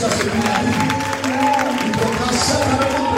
jusqu'à ce qu'il arrive. Il prendra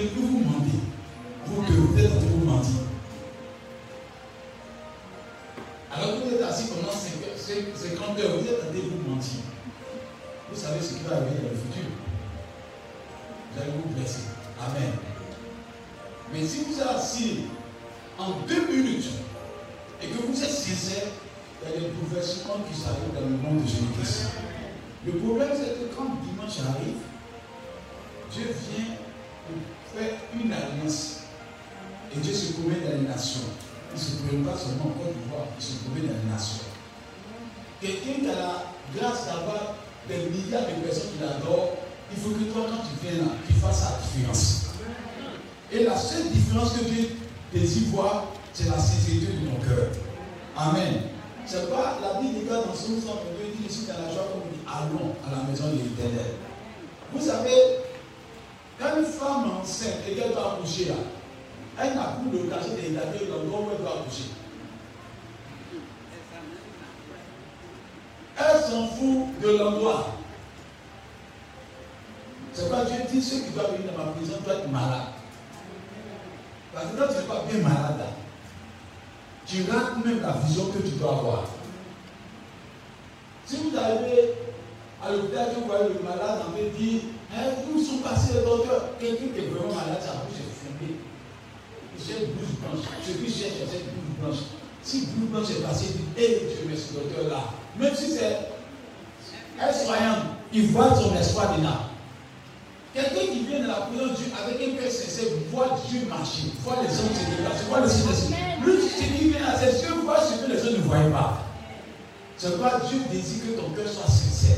50 minutes, vous vous mentez. Vous que vous êtes en train de vous mentir. Alors que vous êtes assis pendant 50 heures, vous êtes en train de vous mentir. Vous savez ce qui va arriver dans le futur. Vous allez vous blesser. Amen. Mais si vous êtes assis en deux minutes et que vous êtes sincère, il y a des bouleversements qui s'arrivent dans le monde de Jésus-Christ. Le problème, c'est que quand dimanche arrive, Dieu vient seulement en Côte d'Ivoire, il se promène dans les nations. Quelqu'un qui a la grâce d'avoir des milliards de personnes qui l'adorent, il faut que toi, quand tu viens là, tu fasses la différence. Et la seule différence que Dieu désire voir, c'est la sincérité de ton cœur. Amen. C'est pas la Bible dit dans son sens, Dieu dit ici dans la joie, comme il dit, allons à la maison de l'éternel. Vous savez, quand une femme enceinte et qu'elle doit accoucher là, elle n'a plus l'occasion d'établir l'endroit où elle doit accoucher. Elle s'en fout de l'endroit. C'est pas Dieu dit ceux qui doivent venir dans ma prison doivent être malades. Parce que quand tu n'es pas bien malade, tu rates même la vision que tu dois avoir. Si vous arrivez à l'hôpital, vous voyez le malade, on veut dire, hein, où sont passés les docteurs? Quelqu'un qui est vraiment malade, sa bouche est. J'ai une bouche blanche. Ce qui cherche, c'est une bouche blanche. Si bouche blanche est passée, dit, hé, Dieu merci, docteur-là. Même si c'est un soignant, il voit son espoir dedans. Quelqu'un qui vient de la présence de Dieu avec un cœur sincère voit Dieu marcher, voit les hommes se déplacer, voit le Seigneur. Lui, ce qui vient à ses yeux, voit ce que les autres ne voyaient pas. C'est quoi Dieu désire que ton cœur soit sincère.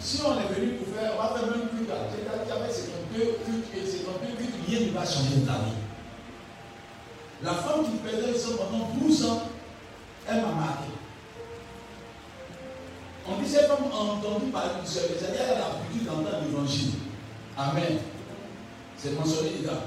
Si on est venu pour faire, on va faire même culte à Dieu, c'est ton cœur culte et c'est ton cœur culte, rien ne va changer de ta vie. La femme qui perdait son pendant 12 ans, elle m'a marqué. On dit cette femme a entendu parler du Seigneur, c'est-à-dire elle a l'habitude d'entendre l'évangile. Amen. C'est mentionné dedans.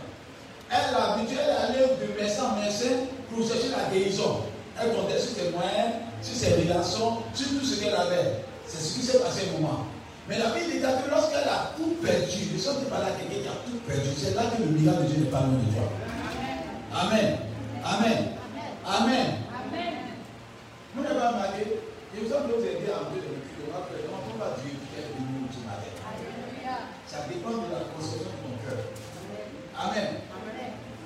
Elle a l'habitude, elle est allée de médecin en médecin pour chercher la guérison. Elle comptait sur ses moyens, sur ses relations, sur tout ce qu'elle avait. C'est ce qui s'est passé au moment. Mais la Bible dit que lorsqu'elle a tout perdu, ne sommes pas là quelqu'un qui a tout perdu, c'est là que le miracle de Dieu n'est pas loin de toi. Amen. Amen. Amen. Vous n'avez pas remarqué, il vous semble que vous avez un peu de recul, on ne peut pas Dieu qui est venu ce matin. Ça dépend de la conception de ton cœur. Amen.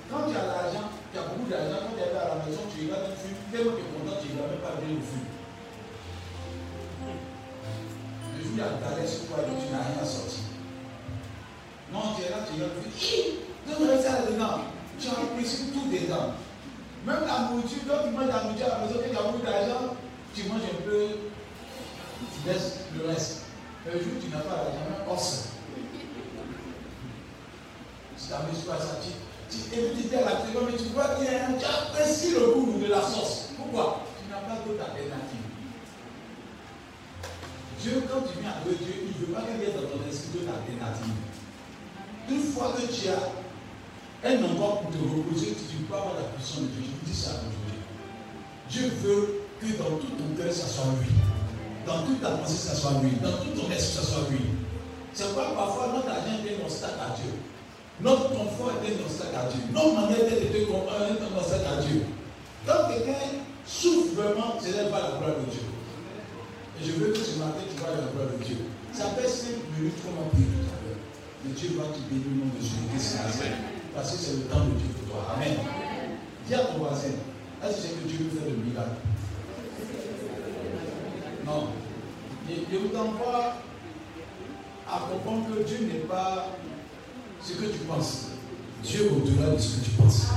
Quand tu as l'argent, tu as beaucoup d'argent, quand tu arrives à la maison, tu regardes un film, tellement tu es content, tu ne vas même pas bien le film. Le y a galère sur toi et tu n'as rien à sortir. Non, tu es là, tu regardes le film. Tu devrais ça dedans. Tu as apprécié tout dedans. Même la nourriture, quand tu manges la nourriture à la maison, tu as beaucoup d'argent, tu manges un peu, tu laisses le reste. Le jour où tu n'as pas même os. Tu t'amuses pas ça, tu, tu évites à la télé, mais tu vois un, tu apprécies le goût de la sauce. Pourquoi? Tu n'as pas d'autre alternative. Dieu, quand tu viens avec Dieu, il ne veut pas qu'il y ait dans ton esprit d'autre alternative. Une fois que tu as un endroit pour te reposer, tu peux avoir la puissance de Dieu. Je vous dis ça aujourd'hui. Dieu veut que dans tout ton cœur, ça soit lui. Dans toute ta pensée, ça soit lui. Dans tout ton esprit, ça soit lui. C'est pourquoi parfois notre argent est un obstacle à Dieu. Notre confort est un obstacle à Dieu. Notre manière d'être est un obstacle à Dieu. Quand quelqu'un souffre vraiment, ce n'est pas la gloire de Dieu. Et je veux que ce matin, tu vois la gloire de Dieu. Ça fait 5 minutes qu'on m'a prié tout à l'heure. Mais Dieu va te bénir au nom de Jésus-Christ. Parce que c'est le temps de Dieu pour toi. Amen. Dis à ton voisin, est-ce que c'est que Dieu veut faire le miracle Non. Je vous envoie à comprendre que Dieu n'est pas ce que tu penses. Dieu est au-delà de ce que tu penses.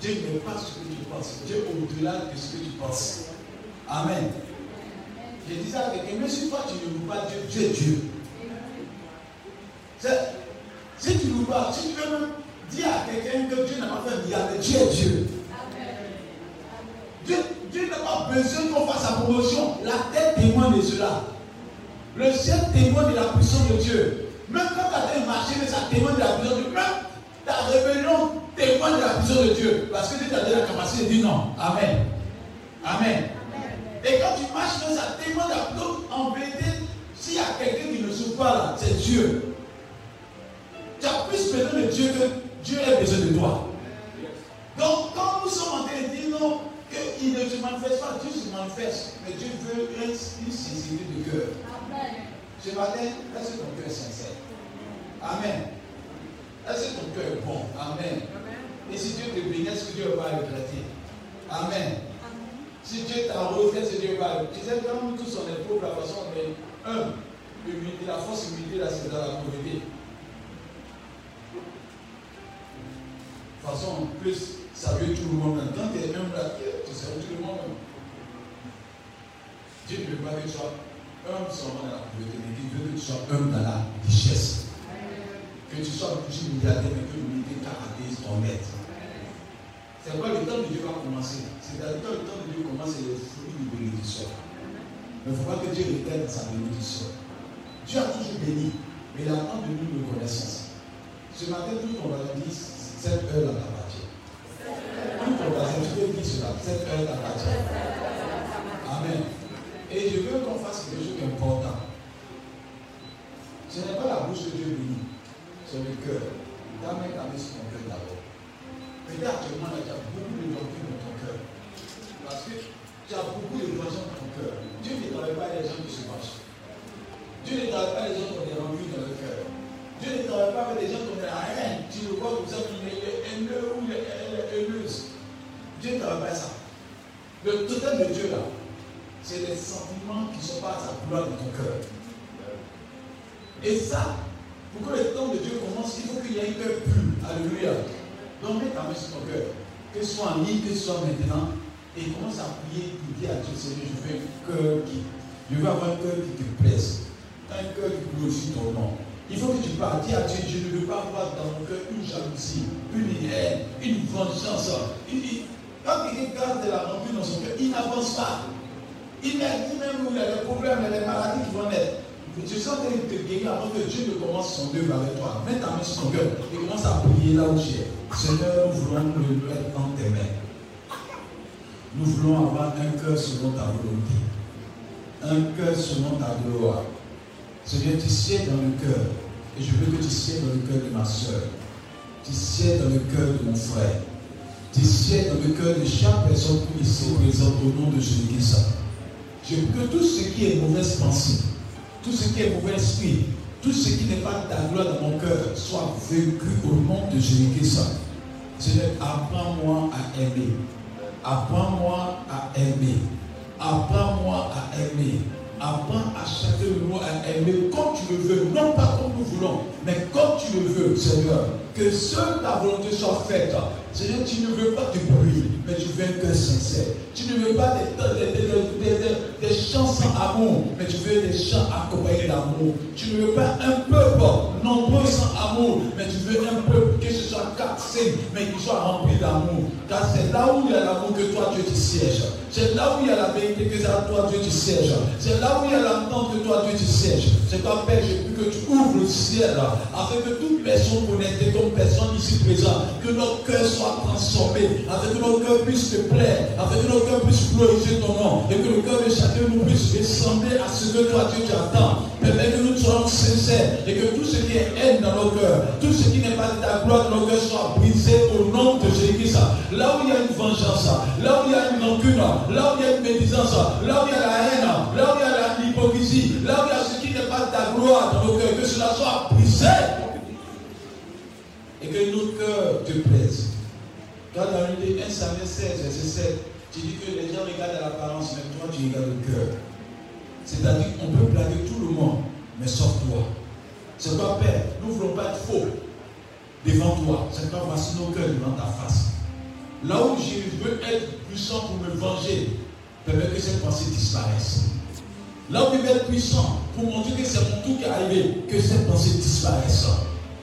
Dieu n'est pas ce que tu penses. Dieu est au-delà de ce que tu penses. Amen. Je dis ça à quelqu'un, mais si toi tu ne loues pas Dieu, Dieu est Dieu. Si tu ne loues pas, si tu veux même dire à quelqu'un que Dieu n'a pas fait miracle, Dieu est Dieu. Dieu, Dieu n'a pas besoin qu'on fasse sa promotion. La tête témoigne de cela. Le ciel témoigne de la puissance de Dieu. Même quand tu as marché, ça témoigne de la puissance de Dieu. Même ta rébellion témoigne de la puissance de Dieu. Parce que Dieu t'a donné la capacité de dire non. Amen. Amen. Et quand tu marches, ça témoigne de la puissance. En vérité, s'il y a quelqu'un qui ne souffre pas là, c'est Dieu. Tu as plus besoin de Dieu que Dieu ait besoin de toi. Donc, quand nous sommes en train de dire non, qu'il il ne se manifeste mais Dieu veut une, une sincérité de cœur. Ce matin, est-ce que ton cœur est sincère? Amen. Est-ce que ton cœur est bon? Amen. Et si Dieu te bénit, est-ce que Dieu va regretter? Amen. Si Dieu t'arrose, est-ce que Dieu va Tu sais, quand nous tous on est pauvres, la façon on est l'humilité, la force humilité, c'est dans la pauvreté. De toute façon, en plus, ça veut tout le monde. Quand tu es humble là, tu sais tout le monde. Dieu ne veut pas que tu sois humble seulement dans la pauvreté, mais il veut que tu sois humble dans la richesse. Que tu sois plus milliardaire, mais que l'humilité caractérise ton être. C'est quoi le temps de Dieu va commencer C'est-à-dire quand le temps de Dieu commence, c'est le fruit de bénédiction. Mais il ne faut pas que Dieu retienne sa bénédiction. Dieu a toujours béni, mais il attend de nous une reconnaissance. Ce matin, tout on va dire cette heure là t'appartient. Tout tu peux dire cette heure t'appartient. Amen. Et je veux qu'on fasse quelque chose d'important. Ce n'est pas la bouche que Dieu bénit, c'est le cœur. Ta main, ta main sur ton cœur d'abord. Peut-être actuellement, tu as beaucoup de doctrine dans ton cœur. Parce que tu as beaucoup de vengeance dans ton cœur. Dieu ne travaille pas les gens qui se fâchent. Dieu ne travaille pas les gens qui ont des rancunes dans le cœur. Dieu ne travaille pas avec les gens qui ont des rien. Tu le vois comme ça, il est haineux ou il est haineuse. Dieu ne travaille pas ça. Le total de Dieu, là, c'est les sentiments qui sont pas à sa gloire dans ton cœur. Et ça, pour que le temps de Dieu commence, il faut qu'il y ait un cœur pur. Alléluia. Donc mets ta main sur ton cœur, que ce soit en ligne, que ce soit maintenant, et commence à prier, pour dire à Dieu, Seigneur, je veux un cœur qui, je veux avoir un cœur qui te plaise, un cœur qui glorifie ton nom. Il faut que tu parles, dis à Dieu, je ne veux pas avoir dans mon cœur une jalousie, une haine, une vengeance. quand il garde de la rancune dans son cœur, il n'avance pas. Il même où il y a des problèmes, a des maladies qui vont naître. Tu sens qu'il te guérir avant que Dieu ne commence son œuvre avec toi. Mets ta main sur ton cœur et commence à prier là où tu es. Seigneur, nous voulons le mettre dans tes mains. Nous voulons avoir un cœur selon ta volonté. Un cœur selon ta gloire. Seigneur, tu sièges dans le cœur. Et je veux que tu sièges dans le cœur de ma soeur. Tu sièges dans le cœur de mon frère. Tu sièges dans le cœur de chaque personne qui ici présente au nom de Jésus-Christ. Que tout ce qui est mauvaise pensée, tout ce qui est mauvais esprit, tout ce qui n'est pas ta gloire dans mon cœur soit vécu au nom de Jésus-Christ. Seigneur, apprends-moi à aimer. Apprends-moi à aimer. Apprends-moi à aimer. Apprends à chacun de nous à aimer comme tu le veux, non pas comme nous voulons, mais comme tu le veux, Seigneur. Que seule ta volonté soit faite. Seigneur, tu ne veux pas du bruit, mais tu veux un cœur sincère. Tu ne veux pas des, des, des, des, chants sans amour, mais tu veux des chants accompagnés d'amour. Tu ne veux pas un peuple nombreux sans amour, mais tu veux un peuple que ce soit cassé, mais qui soit rempli d'amour. Car c'est là où il y a l'amour que toi, Dieu, tu sièges. C'est là où il y a la vérité que toi, Dieu, tu sièges. C'est là où il y a l'entente que toi, Dieu, tu sièges. C'est toi, Père, j'ai pu que tu ouvres le ciel, afin que toute personne connectée comme personne ici présente, que notre cœur transformé, afin que notre cœur puisse te plaire, afin que notre cœur puisse glorifier ton nom, et que le cœur de chacun nous puisse ressembler à ce que toi, tu attends. Permets que nous soyons sincères, et que tout ce qui est haine dans nos cœurs, tout ce qui n'est pas de ta gloire dans nos cœurs soit brisé au nom de Jésus-Christ. Là où il y a une vengeance, là où il y a une rancune, là où il y a une médisance, là où il y a la haine, là où il y a l'hypocrisie, là où il y a ce qui n'est pas de ta gloire dans nos cœurs, que cela soit brisé. Et que notre cœur te plaise. Quand dans le 1 Samuel 16, verset 7, tu dis que les gens regardent à l'apparence, mais toi tu regardes le cœur. C'est-à-dire qu'on peut blaguer tout le monde, mais sauf toi. C'est toi, Père, nous ne voulons pas être faux devant toi. C'est toi, voici nos cœurs devant ta face. Là où je veux être puissant pour me venger, permets que cette pensée disparaisse. Là où je veux être puissant pour montrer que c'est mon tour qui est arrivé, que cette pensée disparaisse.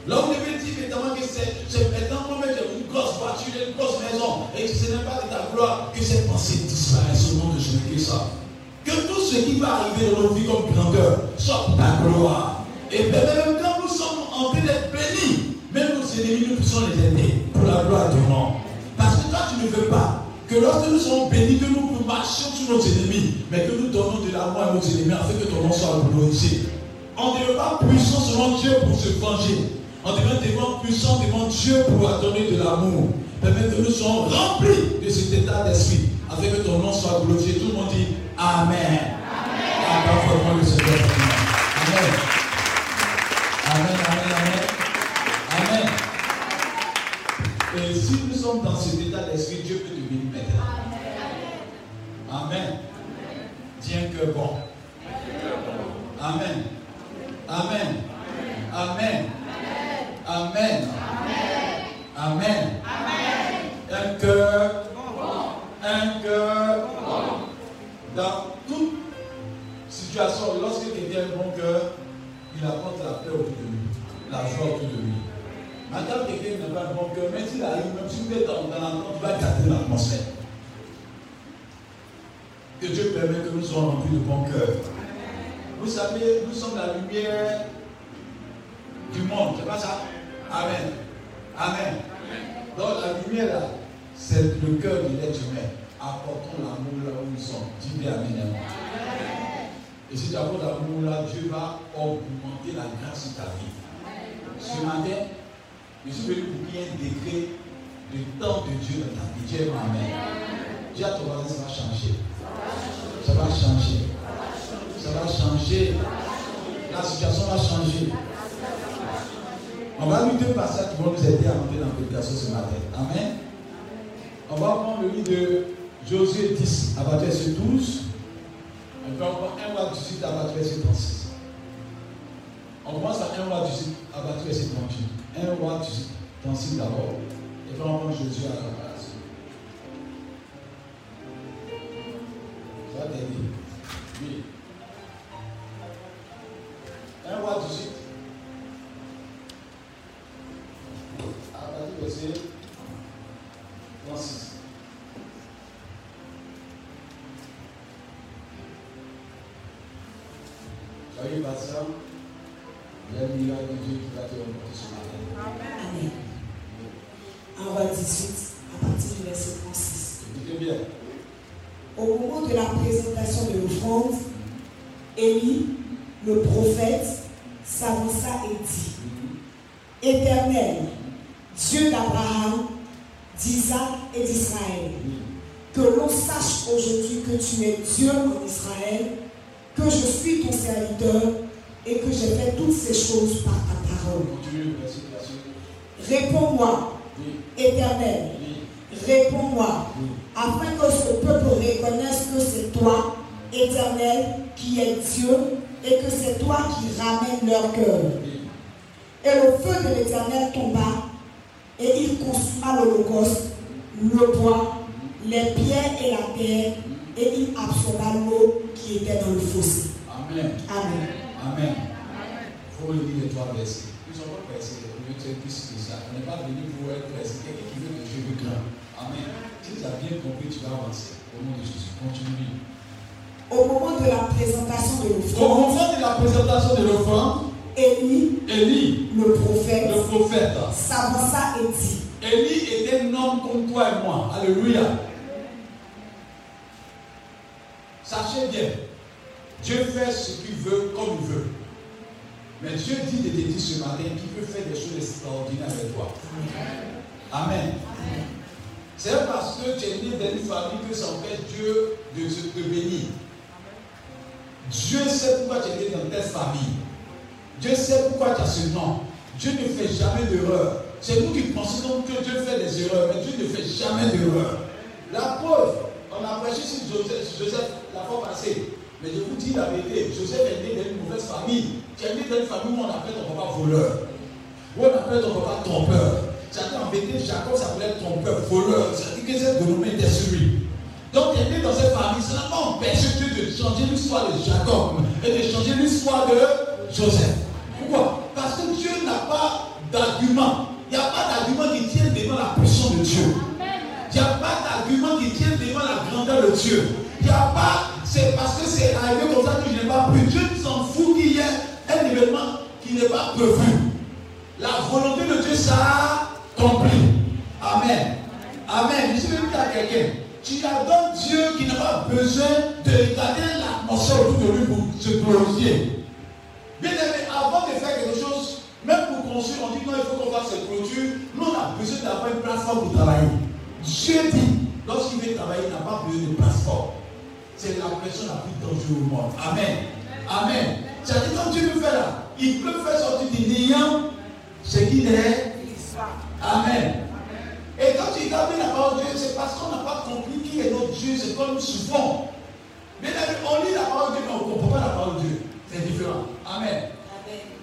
Là où je veux dire évidemment que c'est maintenant moi j'ai une grosse voiture, une grosse maison, et que ce n'est pas de ta gloire, que cette pensée disparaisse au nom de Jésus-Christ. Que tout ce qui va arriver dans nos vies comme grandeur soit pour ta gloire. Et même quand nous sommes en train d'être bénis, même nos ennemis, nous puissions les aider pour la gloire du nom. Parce que toi, tu ne veux pas que lorsque nous sommes bénis, que nous marchions sur nos ennemis, mais que nous donnons de l'amour à nos ennemis afin que ton nom soit glorifié. On ne devient pas puissant selon Dieu pour se venger. On devient tellement puissant devant Dieu pour donner de l'amour. Permettre que nous soyons remplis de cet état d'esprit afin que ton nom soit glorifié. Tout le monde dit Amen. Amen. Amen. Amen, amen, amen. Amen. Et si nous sommes dans cet état d'esprit, Dieu peut te bénir maintenant. Amen. Tiens que bon. Amen. Amen. Amen. Amen. Amen. Un cœur. Un cœur. Dans toute situation, lorsque quelqu'un a un bon cœur, il apporte la paix autour de lui, la joie autour de lui. Madame, quelqu'un n'a pas un bon cœur, même s'il arrive, même si vous êtes dans, dans tu vas garder l'atmosphère. Que Dieu permet que nous soyons remplis de bon cœur. Vous savez, nous sommes la lumière du monde. C'est pas ça? Amen. Amen. Donc la lumière là, c'est le cœur de l'être humain. Apportons l'amour là où nous sommes. Dis Amen. Et si tu apportes l'amour là, Dieu va augmenter la grâce de ta vie. Ce matin, je suis venu pour un décret du temps de Dieu dans ta vie. Dieu Amen. Dis à ton ça va changer. Ça va changer. Ça va changer. La situation va changer. On va lire deux passages qui vont nous aider à entrer dans la prédication ce matin. Amen. On va prendre le livre de Josué 10 à partir de 12. On va prendre 1 roi 18 à partir de 36. On commence à 1 roi 18 à partir de 38. 1 roi 18, 36 d'abord. Et puis on prend Josué à la base. Ça va t'aider. Oui. 1 roi 18. À partir de verset 36. Soyez patient. Il y a un miracle de Dieu qui va te remonter ce matin. Amen. 1 roi 18, à partir du verset 36. Écoutez bien. Au moment de la présentation de l'offrande, Élie, le prophète, s'avança et dit Éternel, Dieu d'Abraham, d'Isaac et d'Israël, que l'on sache aujourd'hui que tu es Dieu en Israël, que je suis ton serviteur et que j'ai fait toutes ces choses par ta parole. Réponds-moi, Éternel, réponds-moi, afin que ce peuple reconnaisse que c'est toi, Éternel, qui es Dieu, et que c'est toi qui ramènes leur cœur. Et le feu de l'Éternel tomba, et il consuma l'holocauste, le bois, les pierres et la terre, et il absorba l'eau qui était dans le fossé. Amen. Amen. Amen. Il faut lire les trois versets. Nous sommes pressés. Veut être plus spécial. On n'est pas venu pour être pressé. Quelqu'un qui veut des cheveux grands. Amen. Si tu as bien compris, tu vas avancer. Au nom de Jésus. Continue. Au moment de la présentation de Au l'offrande, moment de la présentation de l'offrande, Élie, Élie, le prophète, le prophète, s'avança et dit Élie était un homme comme toi et moi. Alléluia. Sachez bien, Dieu fait ce qu'il veut comme il veut. Mais Dieu dit de te dire ce matin qu'il peut faire des choses extraordinaires avec toi. Amen. C'est parce que tu es né dans une famille que ça empêche Dieu de te bénir. Dieu sait pourquoi tu es né dans telle famille. Dieu sait pourquoi tu as ce nom. Dieu ne fait jamais d'erreur. C'est nous qui pensons donc que Dieu fait des erreurs, mais Dieu ne fait jamais d'erreur. La preuve, on a prêché sur Joseph, la fois passée. Mais je vous dis la vérité, Joseph est né dans une mauvaise famille. Tu es né dans une famille où on appelle ton papa voleur. Où on appelle ton papa trompeur. C'est-à-dire en vérité, Jacob s'appelait trompeur, voleur. C'est-à-dire que cette renommée était sur lui. Donc tu es né dans cette famille, n'a pas empêché de changer l'histoire de Jacob et de changer l'histoire de Joseph. Pourquoi? Parce que Dieu n'a pas d'argument. Il n'y a pas d'argument qui tienne devant la puissance de Dieu. Il n'y a pas d'argument qui tienne devant la grandeur de Dieu. Il n'y a pas, c'est parce que c'est arrivé comme ça que je n'ai pas pu. Dieu s'en fout qu'il y ait un événement qui n'est pas prévu. La volonté de Dieu sera accomplie. Amen. Amen. Je suis venu dire à quelqu'un, tu adores Dieu qui n'a pas besoin de regarder l'atmosphère autour de lui pour se glorifier. Bien aimé, avant de faire quelque chose, même pour construire, on dit non, il faut qu'on fasse cette clôture. Nous, on a besoin d'avoir une plateforme pour travailler. Dieu dit, Lorsqu'il veut travailler, il n'a pas besoin de passeport. C'est la personne la plus dangereuse au monde. Amen. Amen. C'est-à-dire, quand Dieu veut faire là, il peut faire sortir du néant ce qu'il est. Amen. Et quand tu regardes la parole de Dieu, c'est parce qu'on n'a pas compris qui est notre Dieu, c'est comme souffrons. Mais on lit la parole de Dieu, mais on ne comprend pas la parole de Dieu. C'est différent. Amen.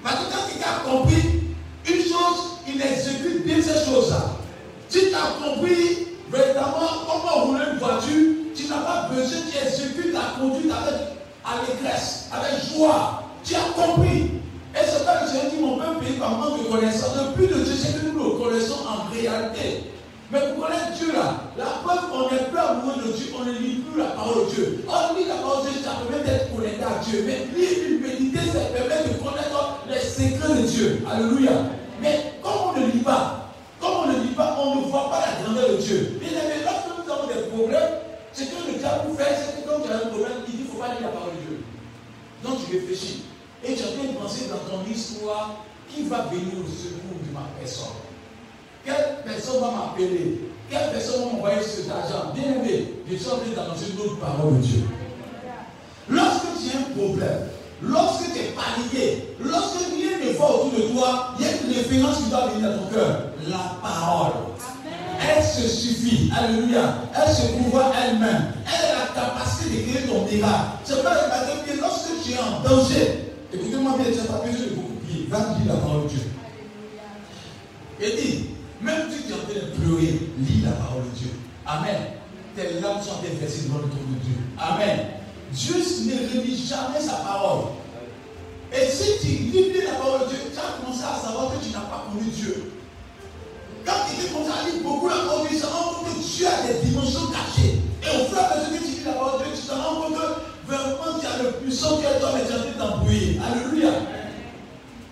Parce que quand tu as compris une chose, il exécute bien ces choses-là. Si tu as compris véritablement comment rouler une voiture, tu n'as pas besoin, tu exécutes la conduite avec allégresse, avec joie. Tu as compris. Et c'est pas que j'ai dit mon peuple pays par manque de connaissance. Le plus de Dieu, c'est que nous le connaissons en réalité. Mais pour connaître Dieu là, la preuve qu'on est plus amoureux de Dieu, on ne lit plus la parole de Dieu. On lit la parole de Dieu, ça permet d'être connecté à Dieu. Mais lire méditer, ça permet de connaître les secrets de Dieu. Alléluia. Mais comme on ne lit pas, comme on ne lit pas, on ne voit pas la grandeur de Dieu. Bien aimé, lorsque nous avons des problèmes, ce que le diable faire, c'est que quand tu as un problème, il dit qu'il ne faut pas lire la parole de Dieu. Donc tu réfléchis. Et tu as bien pensé dans ton histoire qui va venir au secours de ma personne? Quelle personne va m'appeler? Quelle personne va m'envoyer cet argent Bien aimé, je suis en train d'annoncer une autre parole de Dieu. Lorsque tu as un problème, lorsque tu es paniqué, lorsque rien ne va autour de toi, il y a une référence qui doit venir à ton cœur. La parole. Elle se suffit. Alléluia. Elle se pouvoir elle-même. Elle a la capacité de créer ton miracle. C'est pas le que lorsque tu es en danger, écoutez-moi bien, tu n'as pas besoin de beaucoup prier. Va dire la parole de Dieu. Et dit, même si tu es en train de pleurer, lis la parole de Dieu. Amen. Tes larmes sont versées devant le trône de Dieu. Amen. Dieu ne relit jamais sa parole. Et si tu lis la parole de Dieu, tu as commencé à savoir que tu n'as pas connu Dieu. Quand tu commences à lire beaucoup la parole tu te rends compte que Dieu a des dimensions cachées. Et au fur et à mesure que tu lis la parole de Dieu, tu te rends compte que vraiment tu as le puissant qui est toi, mais tu train d'embrouiller. Alléluia.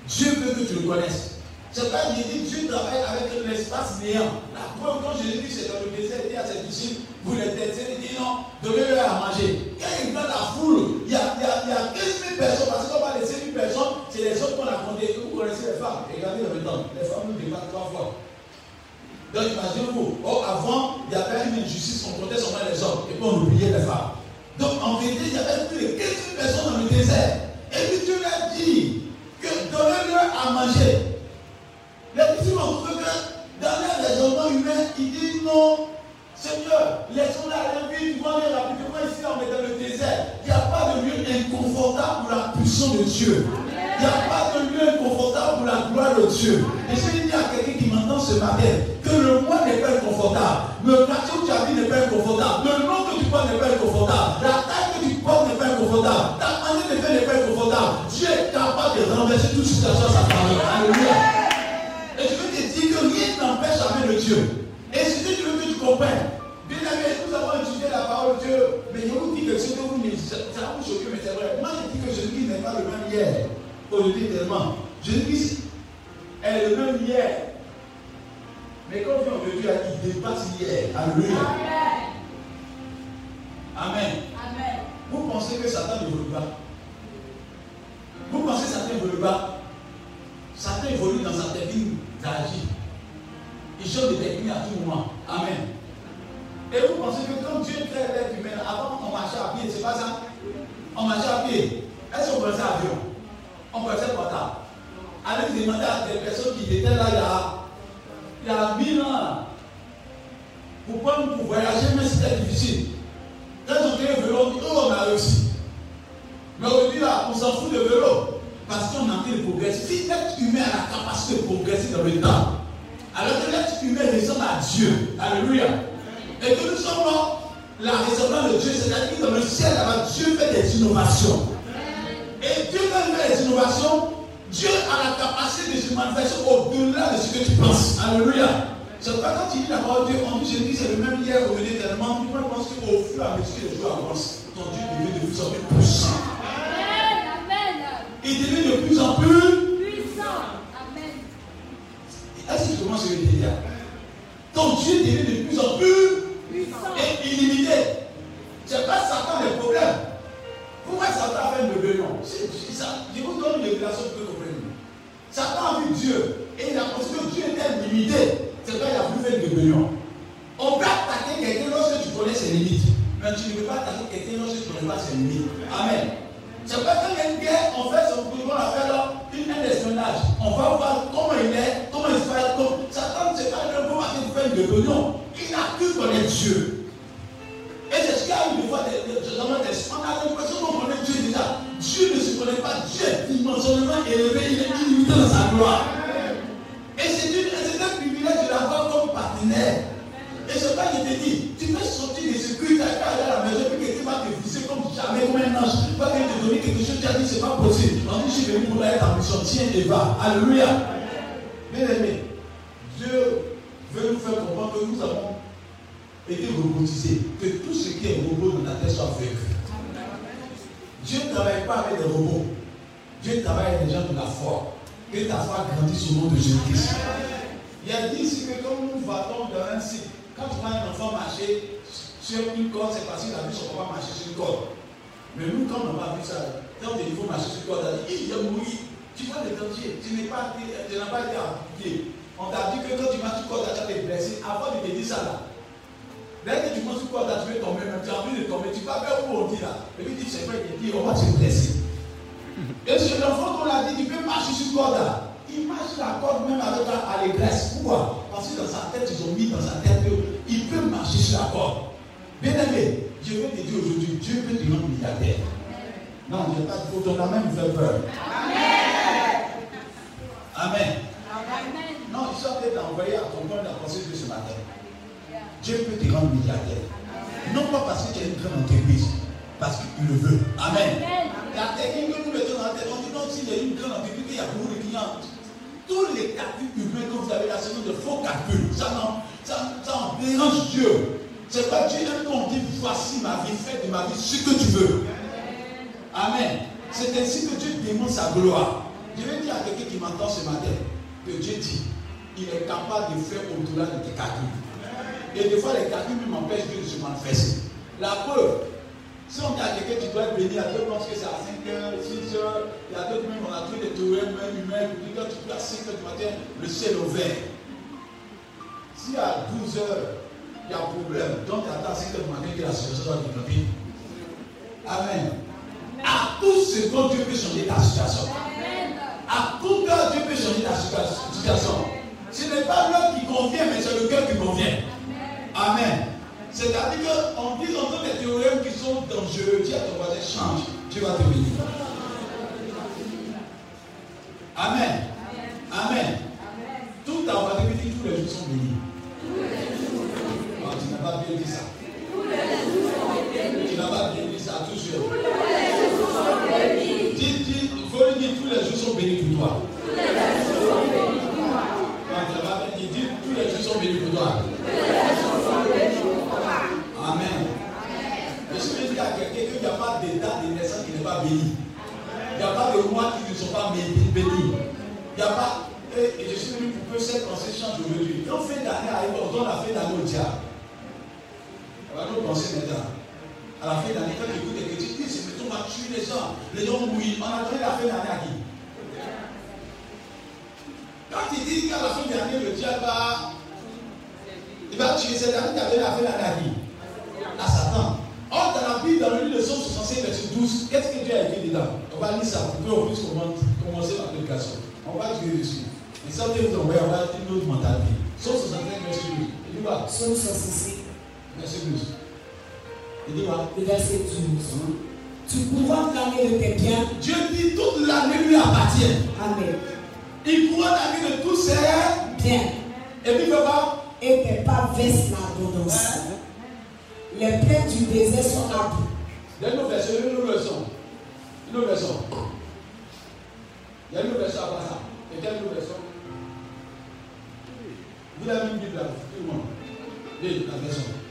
Dieu veut que tu le connaisses. C'est pas qu'il dit Dieu travaille avec l'espace néant. La preuve, quand Jésus dit c'est dans le désert, il dit à ses disciples, vous les têtez, il dit non, donnez-leur à manger. Quand il voit la foule, il y, a, il, y a, il y a 15 000 personnes, parce qu'on va laisser une personne, c'est les autres qu'on a compté. Vous connaissez les femmes, regardez temps, les femmes nous débattent trois fois. Donc imaginez-vous, oh, avant, il y avait une injustice, on comptait seulement les hommes, et puis on oubliait les femmes. Donc en vérité, il y avait plus de 15 000 personnes dans le désert. Et puis Dieu leur dit que donnez-leur à manger. Que dans les raisonnements humains, ils disent non, Seigneur, laissons-la aller vite, nous aller rapidement ici, on est dans le désert. Il n'y a pas de lieu inconfortable pour la puissance de Dieu. Il n'y a pas de lieu inconfortable pour la gloire de Dieu. Et il y a quelqu'un qui m'entend ce matin, que le moi n'est pas inconfortable, le quartier où tu habites n'est pas inconfortable, le nom que tu portes n'est pas inconfortable, la taille que tu portes n'est pas inconfortable, ta manière de faire n'est pas inconfortable, Dieu est capable de renverser toute situation à sa parole. Alléluia. Dieu. Et si tu veux que tu comprennes, bien aimé, nous avons étudié la parole de Dieu, mais je vous dis que ce que vous me dites, ça va vous choquer, mais c'est vrai. Moi, je dis que Jésus n'est pas le même hier. Aujourd'hui, tellement. Jésus est le même hier. Mais quand on vient aujourd'hui, il dépasse hier. Alléluia. Amen. Amen. Vous pensez que Satan ne veut pas? Vous pensez que Satan ne veut pas? Satan évolue dans sa technique d'agir. Il change de technique à tout moment. Amen. Et vous pensez que quand Dieu crée l'être humain, avant on marchait à pied, c'est pas ça? On marchait à pied. Est-ce qu'on pensait à avion On pensait portable. Allez demander à des personnes qui étaient là il y a, il y a mille ans. Pour, prendre, pour voyager, mais c'était difficile. Quand on crée un vélo, dit, oh, on a réussi. Mais aujourd'hui, là, on s'en fout de vélo. Parce qu'on a fait de progresser. Si l'être humain a la capacité de progresser dans le temps, alors que l'être humain ressemble à Dieu. Alléluia. Et que nous sommes là, la ressemblance de Dieu, c'est-à-dire que dans le ciel, là Dieu fait des innovations. Et Dieu fait des innovations, Dieu a la capacité de se manifester au-delà de ce que tu penses. Alléluia. C'est pas quand tu dis la parole de Dieu, on dit Jésus, c'est le même hier, aujourd'hui, tellement. Tu penses qu'au fur et à mesure que les jours avancent, ton Dieu devient de plus en plus puissant. Il devient de plus en plus puissant. Amen. Est-ce que tu dire Ton Dieu devient de plus en plus Dieu. C'est pas Dieu aime qu'on dit voici ma vie, fais de ma vie ce que tu veux. Amen. C'est ainsi que Dieu démontre sa gloire. Je vais dire à quelqu'un qui m'entend ce matin que Dieu dit il est capable de faire au-delà de tes calculs. Et des fois, les calculs m'empêchent de se manifester. La preuve, si on dit à quelqu'un qui doit être béni, à d'autres pensent que c'est à 5 h 6 h il y a d'autres même, on a trouvé des théorèmes même humains qui disent quand tu peux à 5 h du matin, le ciel ouvert. Si à 12 h il y a un problème, donc attends à 5 h du matin que la situation soit développée. Amen. À tout seconde, Dieu peut changer ta situation. À tout cas, Dieu peut changer ta situation. Ce n'est pas l'homme qui convient, mais c'est le cœur qui convient. Amen. C'est-à-dire qu'on dit entend des théorèmes qui sont dangereux. Dis à ton voisin, change. Tu vas te bénir. Amen. Amen. Tout ta voisin dit tous les jours sont bénis. Tu n'as pas bien dit ça. Tu n'as pas bien dit ça, toujours. Dis, dis, il faut lui dire tous les jours sont bénis pour toi. Non, tu n'as pas bien dit, dis tous les jours sont bénis pour toi. Amen. Je suis dit à quelqu'un qu'il n'y a pas d'état de naissance qui n'est pas béni. Il n'y a pas de mois qui ne sont pas bénis. Il n'y a pas. Et je suis venu pour que cette pensée change aujourd'hui. Quand fin d'année arrive, on donne la fin d'année au diable. On va nous penser maintenant. À la fin d'année, quand j'écoute des critiques, c'est mettons, on va tuer les gens. Les gens mouillent. On a donné la fin d'année à qui? Quand il dit qu'à la fin d'année, le diable va. Il va tuer cette année, tu as donné la fin d'année à Satan. Or, dans la Bible, dans le livre de Somme 65, verset 12, qu'est-ce que Dieu a écrit dedans? On va lire ça pour qu'on puisse commencer la prédication. On va jouer dessus. Et ça, vous envoie, on va une autre mentalité. Somme 65, verset 12. Il Somme 65, Verset 12. Il dit quoi le verset 12. Tu pourras gagner de tes biens. Dieu dit toute l'année lui appartient. Amen. Il pourra gagner de tous ses Bien. Et puis, quoi Et tes pas versent l'abondance. Hein? Les plaines du désert sont âpres. Il y a une autre version, une. Une version. Il y a une version après ça. Et quelle autre version Vous avez une Bible là, tout le monde. Oui, la version.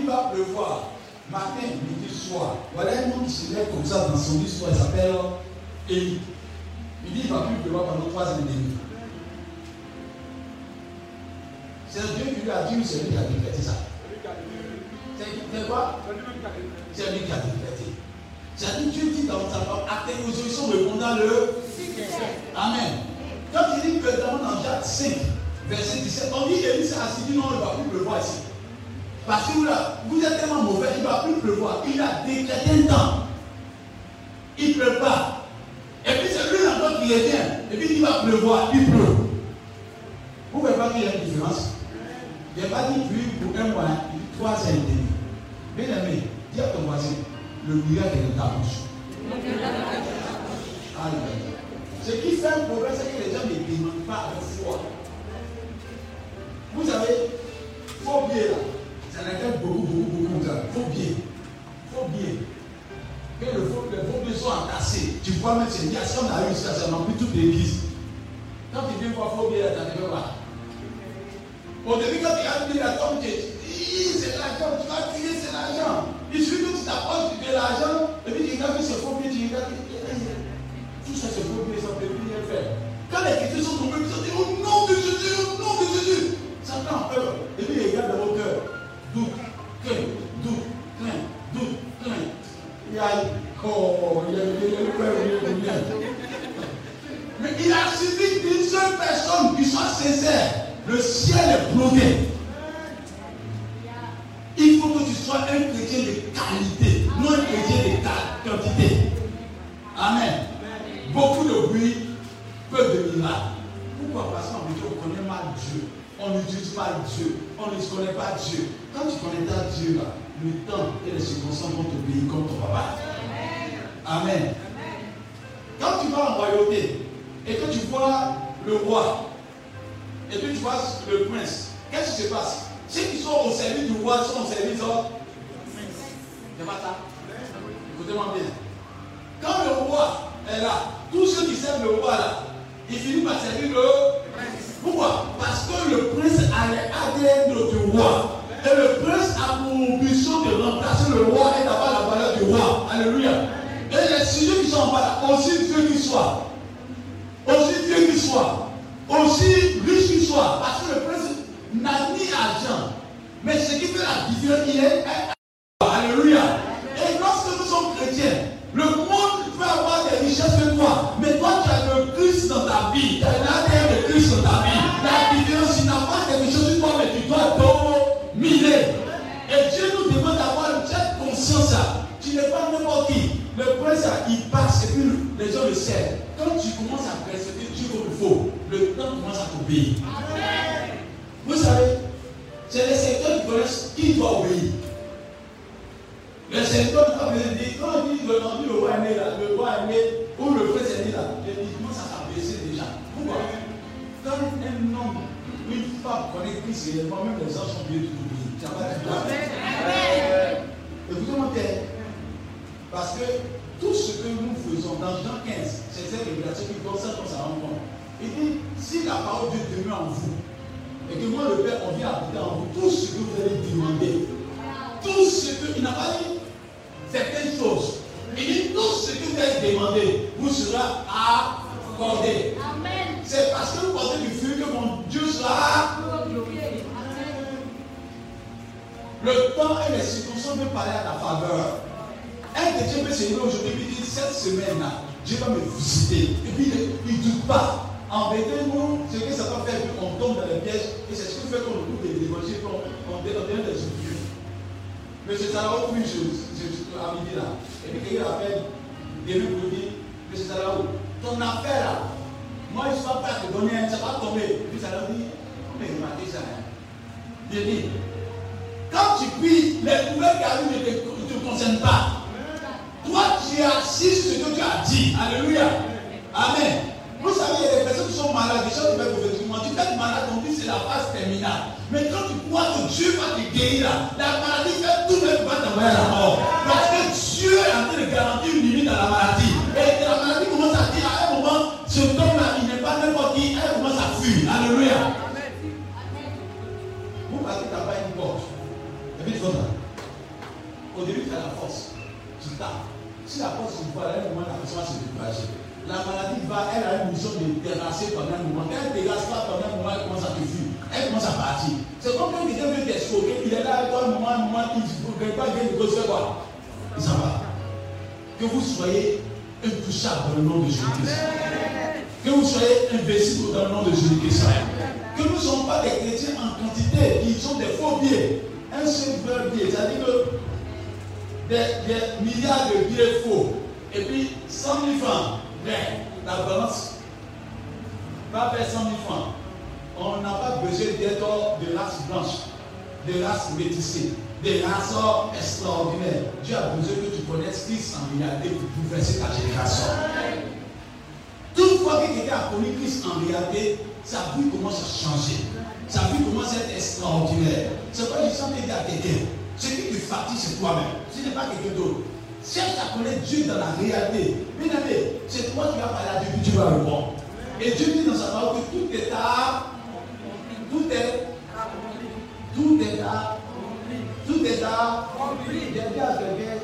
Dit va pleuvoir. Matin, midi, soir. Voilà un homme qui se lève comme ça dans son histoire. Il s'appelle Élie. Il dit, il va plus pleuvoir pendant trois ans et demi. C'est Dieu qui lui a dit, c'est lui qui a décrété ça. C'est quoi? C'est lui qui a décrété. C'est-à-dire dit dans sa parole, à tes résolutions répondant le Amen. Quand il dit que dans Jacques 5, verset 17, on dit Élie s'est assis, non, il ne va plus pleuvoir ici. Parce que là, vous êtes tellement mauvais, il ne va plus pleuvoir. Il a décrété un temps. Il ne pleut pas. Et puis c'est lui encore qui revient. Et puis il va pleuvoir, il pleut. Vous ne voyez pas qu'il y a une différence? Il n'a pas dit pluie pour un mois, trois ans et demi. Bien aimé, dis à ton voisin, le miracle est dans ta bouche. Alléluia. Ce qui fait un problème, c'est que les gens ne demandent pas avec foi. Vous savez, faut bien là. Ça n'intéresse beaucoup, beaucoup, beaucoup de. Il faut bien. Faut bien. Que le faux, les faux biens sont entassés. Tu vois même, c'est bien. Si on a eu ça, ça remplit toute l'église. Quand tu viens voir faux bien, tu ne pas. Au début, quand tu as mis la tombe, c'est l'argent, tu vas crier, c'est l'argent. Il suffit que tu t'approches de l'argent, et puis tu regardes que c'est faux bien, tu regardes. Tout ça, c'est faux bien, ça ne peut plus rien faire. Quand les chrétiens sont tombés, ils ont dit, au nom de Jésus, au nom de Jésus. Satan a peur. Et puis, il regarde dans vos cœurs. Doute, crainte, doute, crainte, doute, crainte. Il a, oh, il a. Mais il a suffi d'une seule personne qui soit sincère. Le ciel est bloqué. Il faut que tu sois un chrétien de qualité, non un chrétien de quantité. Amen. Beaucoup de bruit, peu de miracles. Pourquoi? Parce qu'en vérité, on connaît mal Dieu. On n'utilise pas Dieu. On ne connaît pas Dieu. Quand tu connais ta Dieu, le temps et les circonstances vont te payer comme ton papa. Amen. Quand tu vas en royauté et que tu vois le roi, et puis tu vois le prince, qu'est-ce qui se passe? Ceux qui sont au service du roi sont au service du C'est pas ça Écoutez-moi bien. Quand le roi est là, tous ceux qui servent le roi là, ils finissent par servir le prince. Pourquoi? Parce que le prince a l'ADN du roi. Et le prince a pour ambition de remplacer le roi et d'avoir la valeur du roi. Alléluia. Et les sujets qui sont en bas aussi Dieu qui soit. Aussi Dieu qui soit aussi riche qu'il soit, parce que le prince n'a ni argent. Mais ce qui fait la différence, il est elle commence à fuir. Alléluia. Vous partez là-bas une porte. Et puis Au début, tu as la force. Tu tapes. Si la force se voit, à un moment, la personne va se. La maladie va, elle a une mission de terrasser pendant un moment. Quand elle ne terrasse pas pendant un moment, elle commence à te fuir. Elle commence à partir. C'est comme quand quelqu'un veut t'escroquer, il est là toi un moment, moment, il ne peut pas gagner de faire quoi? Il s'en va. Que vous soyez intouchable dans le nom de Jésus-Christ. Que vous soyez invincible dans le nom de Jésus-Christ. Que nous ne sommes pas des chrétiens en quantité, qui sont des faux billets. Un seul vrai billet, c'est-à-dire que des, milliards de billets faux. Et puis 100 000 francs. Mais la balance va faire 100 000 francs. On n'a pas besoin d'être de race blanche, de race métissée, de race extraordinaire. Dieu a besoin que tu connaisses Christ en réalité pour bouleverser ta génération. Toute fois que quelqu'un a connu Christ en réalité, sa vie commence à changer. Sa vie commence à être extraordinaire. C'est pourquoi je sens dire à quelqu'un, ce qui te fatigue, c'est toi-même. Ce n'est pas quelqu'un d'autre. Cherche à connaître Dieu dans la réalité. Bien aimé, c'est toi qui vas parler à Dieu, puis tu vas répondre. Et Dieu dit dans sa parole que tout est à. Tout est. Tout est à. Tout est à. J'ai dit à quelqu'un,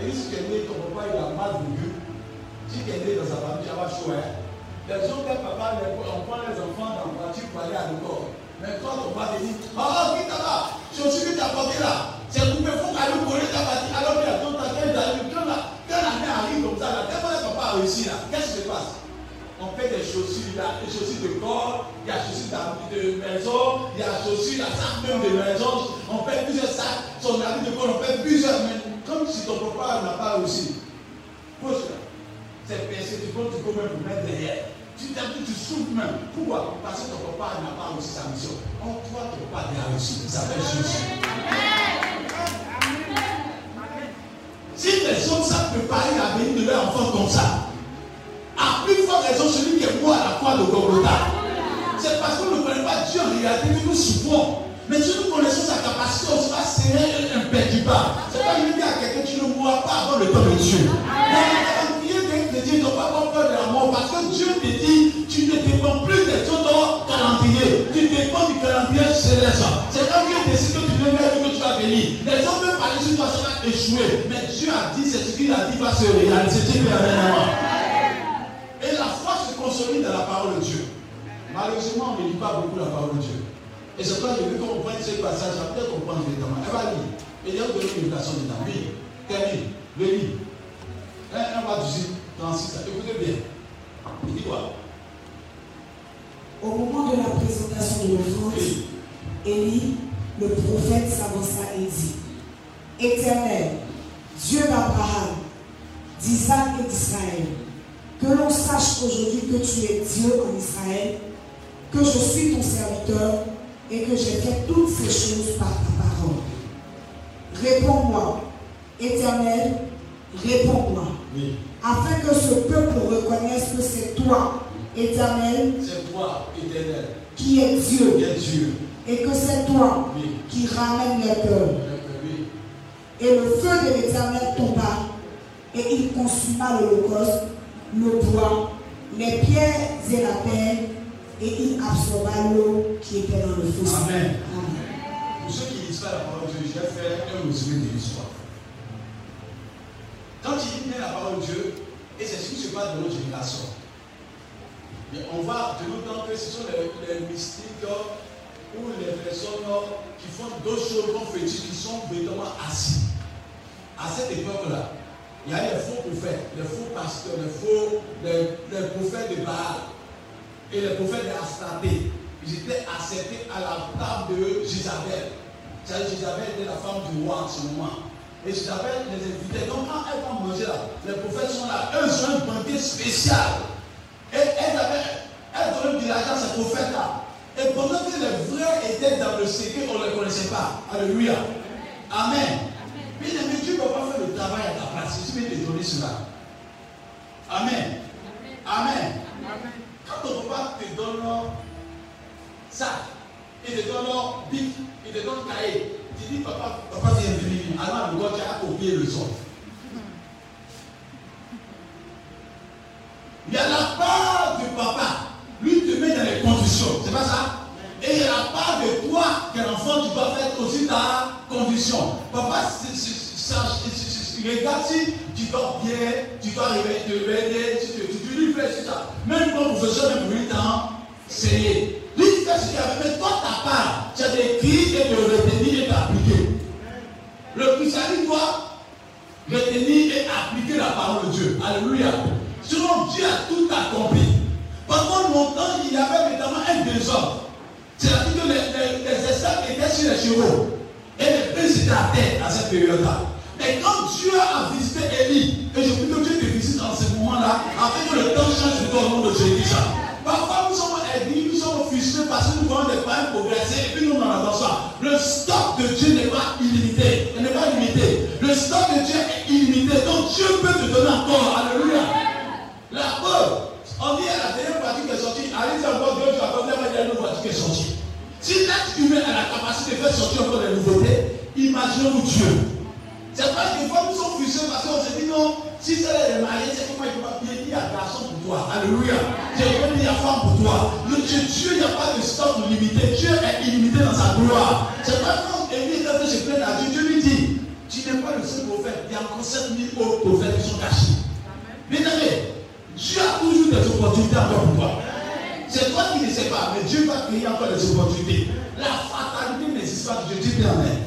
Il dit si tu es né, ton papa il a mal vécu. Si tu es né dans sa famille, tu chaud. Hein? Les gens, tes papa, on prend les enfants dans la voiture pour aller à l'école. Mais quand on va dire, oh, qui t'as là aussi que tu as porté là. C'est coupé, il faut qu'elle nous connaisse ta partie. Alors qu'il y a temps, quand la, quand la mère arrive comme ça, là, quand papa a réussi là, qu'est-ce qui se passe On fait des chaussures, il y a des chaussures de corps, il y a des chaussures de maison, il y a des chaussures, la sac même de maison, on fait plusieurs sacs, son habit de corps, on fait plusieurs, mais comme si ton papa n'a pas réussi. Pose. C'est pincé, tu peux, tu peux même mettre derrière. Tu t'habitues, tu souffres même. Pourquoi? Parce que ton papa n'a pas réussi sa mission. Oh, toi, ton papa a réussi. Ça fait Jésus. Si les hommes savent préparer l'avenir de leur enfant comme ça, à plus forte raison, celui qui est mort à la croix de Golgotha, c'est parce qu'on ne connaît pas Dieu en réalité que nous souffrons. Mais si nous connaissons sa capacité, on sera serré imperdibile. C'est pas une idée à quelqu'un, tu ne mourras pas avant le temps de Dieu. Mais prier d'un chrétien, tu pas avoir peur de la mort parce que Dieu te dit, tu ne dépends plus de ton calendrier, tu dépends du calendrier céleste. C'est quand Dieu décide que tu veux mettre que tu vas venir. Les hommes peuvent parler sur toi, ça va échouer. Mais Dieu a dit, c'est ce qu'il a dit va se réaliser. La foi consolide dans la parole de Dieu. Malheureusement, on ne lit pas beaucoup la parole de Dieu. Et c'est pourquoi je veux qu'on prenne ce passage, peut-être qu'on prend directement. Elle va lire. Et il y a une invitation dedans. Oui, termine. Le lit. Un va 36. Écoutez bien. Il dit quoi Au moment de la présentation de l'offrande, Élie, le prophète, s'avança et dit Éternel, Dieu d'Abraham, d'Isaac et d'Israël, que l'on sache aujourd'hui que tu es Dieu en Israël, que je suis ton serviteur et que j'ai fait toutes ces choses par ta parole. Réponds-moi, Éternel, réponds-moi, Oui. afin que ce peuple reconnaisse que c'est toi, Éternel, C'est toi, éternel, qui es Dieu, qui es Dieu. et que c'est toi Oui. qui ramène les cœurs. Oui. Et le feu de l'Éternel tomba, et il consuma l'holocauste, le bois, les pierres et la terre, et il absorba l'eau qui était dans le fossé. Amen. Amen. Pour ceux qui lisent pas la parole de Dieu, je vais faire un résumé de l'histoire. Quand il bien la parole de Dieu, et c'est ce qui se passe dans notre génération, mais on voit de nos temps que ce sont les, les mystiques ou les personnes qui font d'autres choses fétiches, qui sont véritablement assis. À cette époque-là, il y a les faux prophètes, les faux pasteurs, les faux, les, prophètes de Baal et les prophètes de Astarté. Ils étaient acceptés à la table de Jézabel. C'est-à-dire était la femme du roi en ce moment. Et Jézabel les invitait. Donc quand elles vont manger là, les prophètes sont là. Eux ils ont un banquet spécial. Et elles, avaient, elles donnaient de l'argent à ces prophètes-là. Et pendant que les vrais étaient dans le secret, on ne les connaissait pas. Alléluia. Amen. Bien aimé, Dieu ne peut pas faire le travail à ta place. Je vais te donner cela. Amen. Amen. Quand ton papa te donne ça, il te donne bic, il te donne cahier, tu dis papa, papa viens venir. Alors le tu as copié le son. Il y a la part de papa, lui te met dans les conditions, c'est pas ça? Et il y a la part de toi, quel enfant, tu dois faire aussi ta condition. Papa, c'est- c'est- c'est- c'est- c'est- c'est- si tu dors bien, tu dois te réveiller, tu, tu, lui fais c'est ça. Même ton professeur même pour lui t'enseigner. Lui, il fait ce qu'il a fait, mais toi, ta part, tu as d'écrire et de retenir et d'appliquer. Le christianisme doit retenir et appliquer la parole de Dieu. Alléluia. Sinon, Dieu a tout accompli. Pendant longtemps, il y avait évidemment un désordre. C'est-à-dire que les, les, les esclaves étaient sur les chevaux. Et les princes étaient à terre à cette période-là. Mais quand Dieu a visité Élie, et je prie que Dieu te visite dans ce moment-là, afin que le temps change pour au nom de Jésus. Parfois, nous sommes aigris, nous sommes frustrés parce que nous voyons des problèmes progresser et puis nous en avançons. Le stock de Dieu n'est pas illimité. Il n'est pas limité. Le stock de Dieu est illimité. Donc Dieu peut te donner encore. Alléluia. La preuve, on dit à la dernière partie qui est sortie, allez-y encore Dieu, tu pas dire une nouvelle partie qui est sortie. Si l'être humain a la capacité de faire sortir encore des nouveautés, imaginez-vous Dieu. C'est pas que fois nous sommes frustrés parce qu'on se dit non, si c'est est marié, c'est comment il pas bien dire à garçon pour toi. Alléluia. Dieu peut dire à femme pour toi. Le Dieu, Dieu, il n'y a pas de stock limité. Dieu est illimité dans sa gloire. C'est pas quand Élie est en train de se plaindre à Dieu, Dieu lui dit, tu n'es pas le seul prophète, il y a encore 7000 autres prophètes qui sont cachés. Bien aimé, Dieu a toujours des opportunités encore pour toi. C'est toi qui ne sais pas, mais Dieu va créer encore des opportunités. La fatalité n'existe pas, je dis bien amen.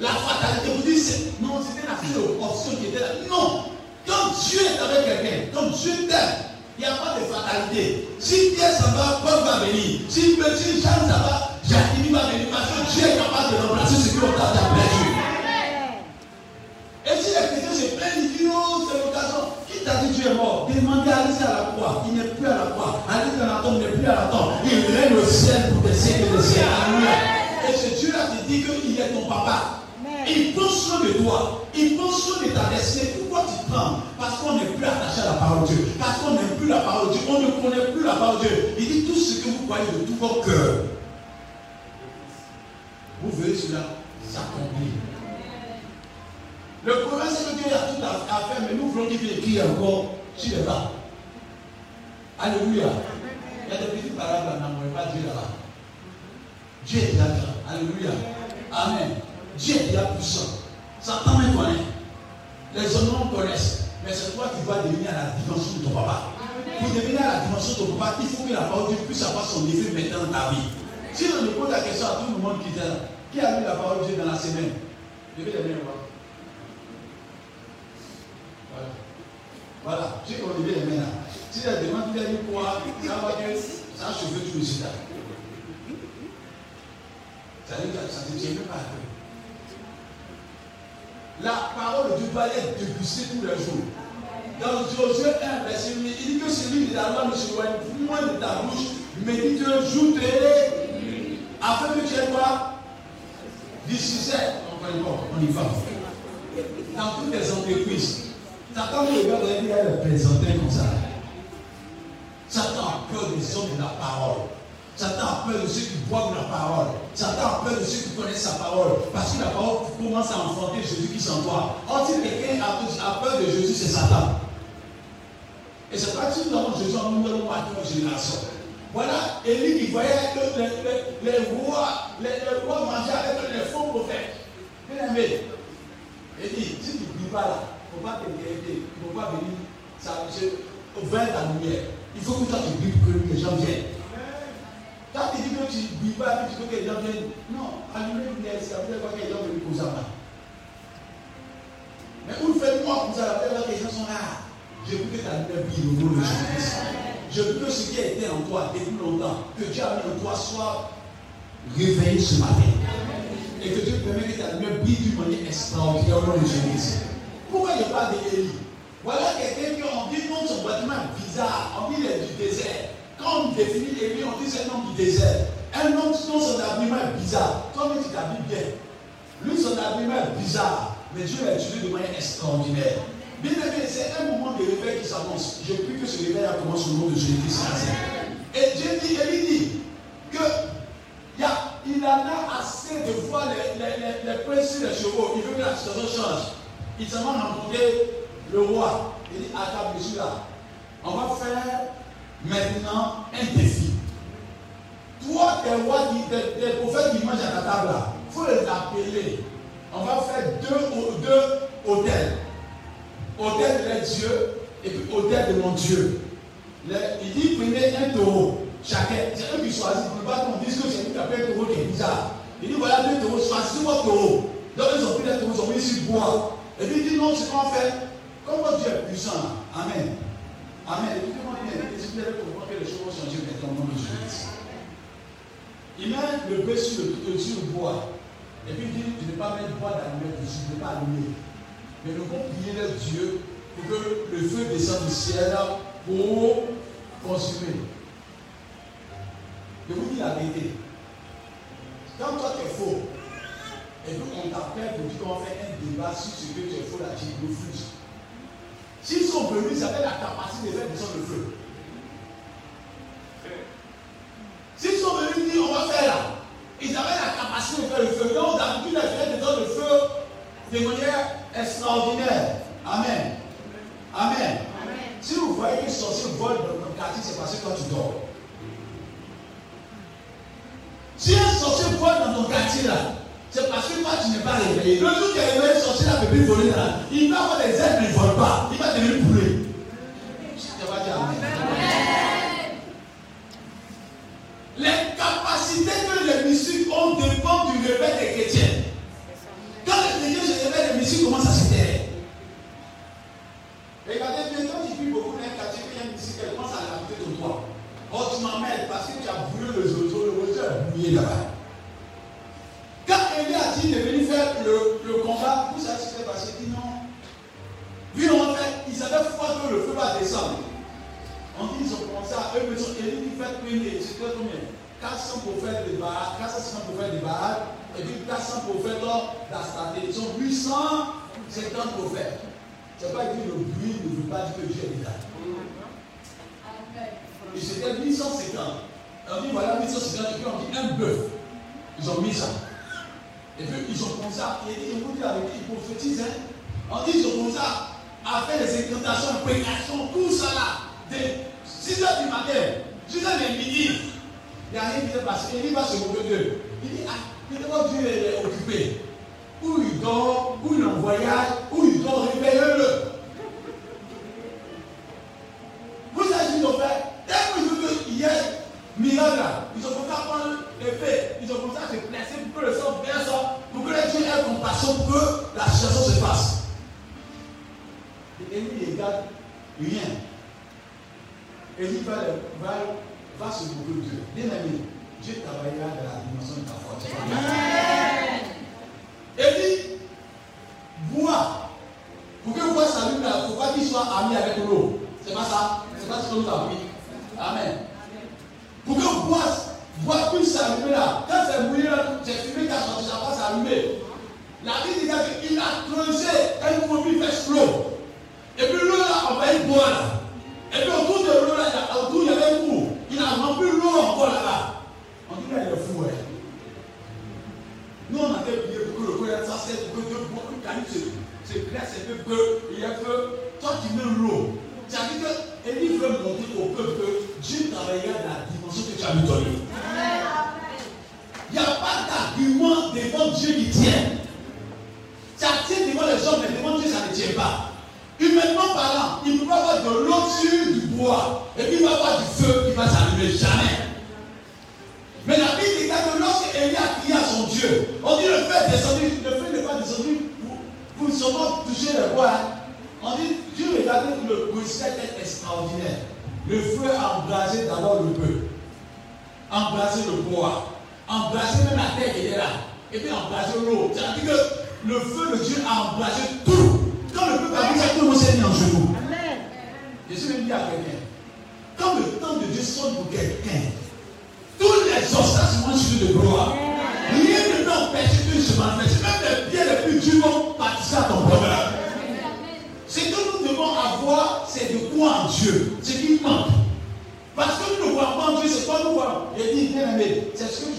La fatalité, vous dites, c'est- non, c'était la seule option qui était là. Non. Quand Dieu est avec quelqu'un, quand Dieu t'aime, il n'y a pas de fatalité. Si Pierre s'en va, Paul va venir. Si petit Jean s'en va, Jacques va venir. Parce que Dieu est capable de remplacer ce qu'on t'a perdu. Les chrétiens se plaignent, ils disent, oh, c'est l'occasion. Qui t'a dit Dieu est mort? Demandez à aller à la croix. Il n'est plus à la croix. Allez dans la tombe, il n'est plus à la tombe. Il règne au ciel pour des siècles et des siècles. Alléluia. Et ce Dieu-là te dit qu'il est ton papa. Il prend soin de toi. Il prend soin de ta destinée. Pourquoi tu prends Parce qu'on n'est plus attaché à la parole de Dieu. Parce qu'on n'aime plus la parole de Dieu. On ne connaît plus la parole de Dieu. Il dit tout ce que vous croyez de tout votre cœur. Vous verrez cela s'accomplir. Le problème, c'est que Dieu a tout à faire, mais nous voulons qu'il écrit encore sur les bas. Alléluia. Il y a des petites paroles là, n'envoyez pas Dieu là-bas. Dieu est grand. Alléluia. Amen. Dieu est déjà puissant. Satan me connaît. Les hommes me connaissent. Mais c'est toi qui dois devenir à la dimension de ton papa. Pour devenir à la dimension de ton papa, il faut que la parole de Dieu puisse avoir son effet maintenant dans ta vie. Si on me pose la question à tout le monde qui est là, qui a lu la parole de Dieu dans la semaine? Levez les mains, voir. Voilà. Voilà. J'ai qu'on levé les mains là. Si la demande, tu as dit quoi Ça va que ça a chauffé tout le sida. Ça ne tient même pas à. La parole Dieu doit être dégustée tous les jours. Dans Josué 1, verset 8, il dit que celui de la loi ne se loigne moins de ta bouche, médite jour et afin que tu aies quoi? Du succès. On y va. Dans toutes les entreprises, Satan me regarde dit, il présenteurs comme ça? Satan a peur des hommes de la parole. Satan a peur de ceux qui boivent la parole. Satan a peur de ceux qui connaissent sa parole. Parce que la parole commence à enfanter Jésus qui s'en toi. Or, si quelqu'un a, peur de Jésus, c'est Satan. Et c'est pas si nous avons Jésus en nous, nous marquer nos générations. Voilà Élie qui voyait que les, rois, les, rois mangeaient avec les faux prophètes. Bien aimé, Élie, si tu ne vis pas là, il ne faut pas t'inquiéter, il ne faut pas venir vers la lumière. Il faut que toi tu vis pour que les gens viennent. Quand tu dis que tu ne vis pas, que tu veux que les gens viennent, non, allumer une lumière, ça veut dire que les gens viennent pour ça. Mais où faites-moi pour ça, la les gens sont là. Je veux que ta lumière brille au nom de Jésus-Christ. Je veux que ce qui a été en toi depuis longtemps, que Dieu a mis en toi, soit réveillé ce matin. Et que Dieu permet que ta lumière brille d'une manière extraordinaire au nom de Jésus-Christ. Pourquoi il parle d'Élie Voilà quelqu'un qui on dit non, son bâtiment bizarre, on dit il est du désert. Quand on définit Élie, on dit c'est un homme du désert. Un homme dont son habillement est bizarre. Toi, tu t'habilles bien. Lui, son habillement est bizarre. Mais Dieu l'a utilisé de manière extraordinaire. Bien aimé, c'est un moment de réveil qui s'annonce. Je prie que ce réveil a commencé au nom de Jésus-Christ. Et Dieu dit, Élie dit que il, a, il en a assez de voir les, les, les, les princes sur les chevaux. Il veut que la situation change. Il s'en va rencontrer le roi. Il dit, à ta mesure là, on va faire maintenant un défi. Toi, tes rois, tes, tes prophètes qui mangent à ta table là, il faut les appeler. On va faire deux, deux hôtels. Hôtel de Dieu et puis hôtel de mon Dieu. Il dit prenez un taureau chacun. C'est eux qui choisissent. Pour ne pas qu'on dise que c'est lui un taureau qui est bizarre. Il dit voilà deux taureaux, choisissez votre taureau. Donc ils ont pris les taureaux, ils ont mis sur bois. Et puis il dit non, c'est qu'on fait. Comme votre Dieu est puissant. Amen. Amen. Écoutez-moi bien. Expliquez-le pour voir que les choses vont changer maintenant nom de Jésus. Il met le bœuf sur le, sur le bois. Et puis il dit, tu ne pas mettre le bois d'allumer dessus, tu ne pas allumer. Mais nous allons prier le Dieu pour que le feu descende du ciel pour consumer. Je vous dis la vérité. Quand toi tu es faux, et puis on t'appelle pour dire qu'on fait un débat sur ce que tu es faux, là, tu refuses. S'ils sont venus, ils avaient la capacité de faire descendre le feu. S'ils sont venus dire on va faire là, ils avaient la capacité de faire le feu. Donc d'habitude, ils faisaient descendre le feu de manière extraordinaire. Amen. Amen. Si vous voyez qu'un sorcier vole dans notre quartier, c'est parce que toi tu dors. Si un sorcier vole dans ton quartier là, c'est parce que toi tu n'es pas réveillé. Le jour où tu es réveillé, le sorcier là peut plus voler là. Il va avoir des ailes, mais il ne vole pas. Il va devenir poulet. Tu vas dire Amen. Les capacités que les mystiques ont dépendent du réveil des chrétiens. Quand les chrétiens se réveillent, les mystiques commencent à se taire. Regardez bien, quand tu vis beaucoup dans un quartier, il y a une mystique, elle commence à l'habiter de toi. Oh, tu m'emmènes parce que tu as brûlé le zozo, le zozo est bouillé là-bas. Quand Élie a dit de venir faire le, le combat, vous savez ce qui s'est Il dit non. Vu en fait, ils avaient foi que le feu va descendre. On dit, ils ont commencé à eux, mais Élie dit faites prier, c'était combien? 400 prophètes de Baal, 450 prophètes de Baal, et puis 400 prophètes d'Astaté. Ils sont 850 prophètes. C'est pas dit le bruit ne veut pas dire que Dieu est là. Et c'était 850. On dit voilà 850, et puis on dit un bœuf. Ils ont mis ça. Et puis ils ont commencé à. Et ils vous dit avec ils prophétisent. Hein. Ils ont commencé à faire des incantations, prédications, tout ça là. Dès 6 h du matin, jusqu'à midi. Il n'y a rien qui s'est passé. Il va se moquer d'eux. Il dit Ah, peut-être Dieu est occupé. Ou il dort, ou il est en voyage, ou il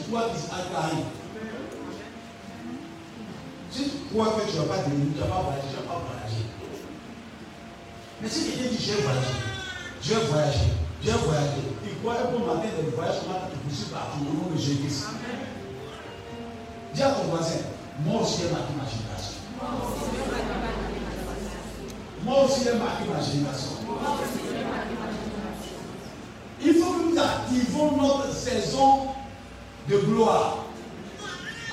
que dois arrive. Si tu crois que tu ne vas pas devenir, tu ne vas pas voyager, tu ne vas pas voyager. Mais si quelqu'un dit, j'ai voyagé, j'ai voyagé, j'ai voyagé, il croit un bon matin de voyage, comment tu poursuis partout au nom de Jésus. Dis à ton voisin, moi aussi j'ai marqué ma génération. Moi aussi j'ai marqué ma génération. Il faut que nous activons notre saison de gloire.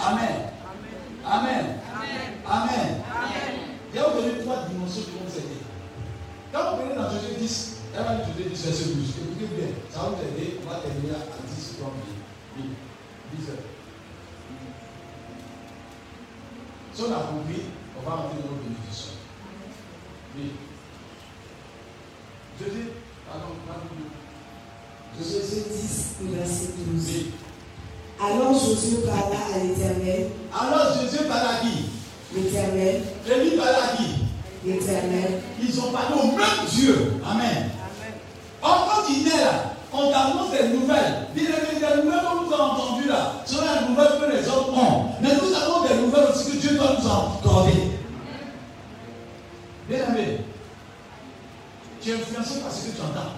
Amen. Amen. Amen. Il y a aujourd'hui trois dimensions qui vont nous aider. Quand vous venez dans Josué 10, elle va nous Josué 10, verset 12. Écoutez bien, ça va vous aider. On va terminer à 10 comme oui. 10 heures. Si on a compris, on va rentrer dans notre bénédiction. Oui. Josué, pardon, pardon. Josué 10, le verset 12. oui. Alors Josué parla à l'Éternel, Alors Josué parla à qui? l'Éternel, Élie parla à qui? l'Éternel. Ils ont parlé au même Dieu. Amen. Or, quand il est là, on t'annonce des nouvelles. Dis les des nouvelles que nous avons entendues là. Ce sont les nouvelles que les autres ont. Mais nous avons des nouvelles aussi que Dieu doit nous accorder. Bien aimé, tu es influencé par ce que tu entends.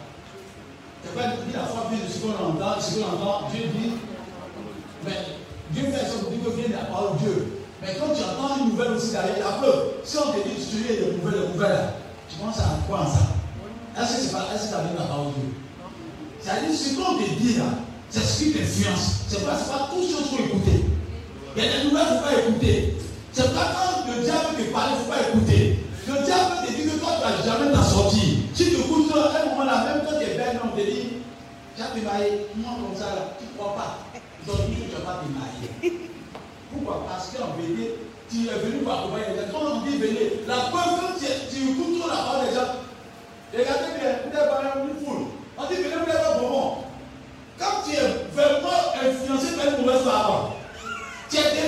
Tu n'as pas dit la foi de ce qu'on entend, ce qu'on entend. Dieu dit, mais Dieu fait pour dire que vient de la parole de Dieu. Mais quand tu entends une nouvelle aussi derrière si on te dit tu lis des nouvelles, nouvelles, tu commences à croire ça. Est-ce que c'est pas, est-ce que de la parole de Dieu? C'est-à-dire, ce qu'on te dit là, c'est ce qui t'influence. C'est pas, pas tout ce qu'il faut écouter. Il y a des nouvelles qu'il ne faut pas écouter. C'est pas quand le diable te parle, il faut pas écouter. Le diable te dit que toi, tu n'as jamais t'en sortir. Si tu écoutes à un moment là, même quand tu es belle, on te dit, tu as démarré, moi comme ça, là, tu ne crois pas. Que tu n'as pas démarré. Pourquoi? Parce qu'en vérité, tu es venu pour accompagner les gens. Quand on dit venir, la preuve que tu, tu écoutes trop la parole des gens, regardez bien, vous êtes pas une foule. On dit venez, vous êtes pas bon. Quand tu es vraiment influencé par une mauvaise parole, tu es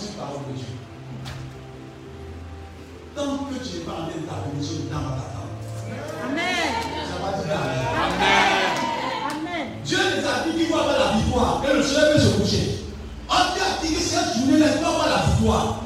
entendu parole de Dieu. Tant que tu n'es pas en train de d'arrondir le temps va t'attendre. Amen. Ça va dire Amen. Amen. Dieu nous a dit qu'il faut avoir la victoire. Et le soleil peut se coucher. On t'a dit que cette journée-là, il faut avoir la victoire.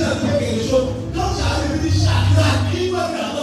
náà tẹ̀lé èso lọ́sàá rẹ̀ fi ṣàdúrà kí wọ́n náà.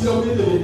Diz alguém dele.